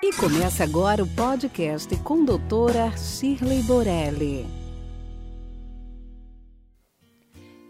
E começa agora o podcast com doutora Shirley Borelli.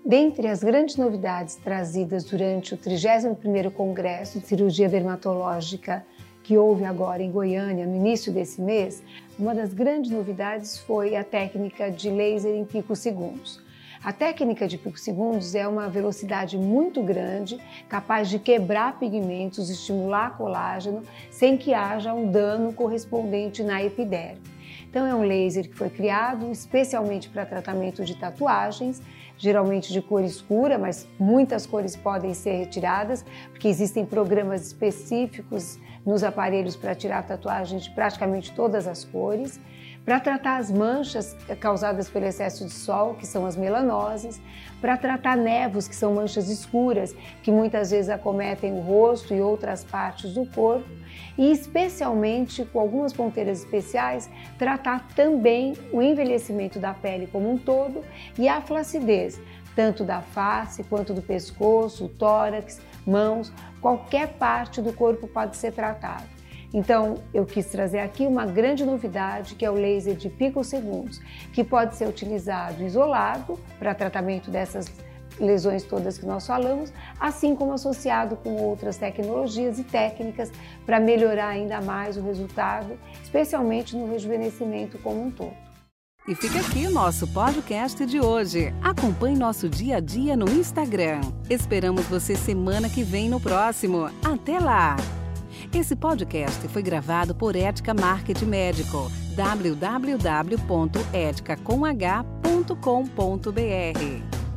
Dentre as grandes novidades trazidas durante o 31º Congresso de Cirurgia Dermatológica que houve agora em Goiânia no início desse mês, uma das grandes novidades foi a técnica de laser em picosegundos. A técnica de picosegundos é uma velocidade muito grande, capaz de quebrar pigmentos, estimular colágeno, sem que haja um dano correspondente na epiderme. Então é um laser que foi criado especialmente para tratamento de tatuagens, geralmente de cor escura, mas muitas cores podem ser retiradas, porque existem programas específicos nos aparelhos para tirar tatuagens de praticamente todas as cores. Para tratar as manchas causadas pelo excesso de sol, que são as melanoses, para tratar nevos, que são manchas escuras, que muitas vezes acometem o rosto e outras partes do corpo, e especialmente com algumas ponteiras especiais, tratar também o envelhecimento da pele como um todo e a flacidez, tanto da face quanto do pescoço, tórax, mãos, qualquer parte do corpo pode ser tratado. Então, eu quis trazer aqui uma grande novidade, que é o laser de picosegundos, que pode ser utilizado isolado para tratamento dessas lesões todas que nós falamos, assim como associado com outras tecnologias e técnicas para melhorar ainda mais o resultado, especialmente no rejuvenescimento como um todo. E fica aqui o nosso podcast de hoje. Acompanhe nosso dia a dia no Instagram. Esperamos você semana que vem no próximo. Até lá! Esse podcast foi gravado por Ética Marketing Médico www.eticacomh.com.br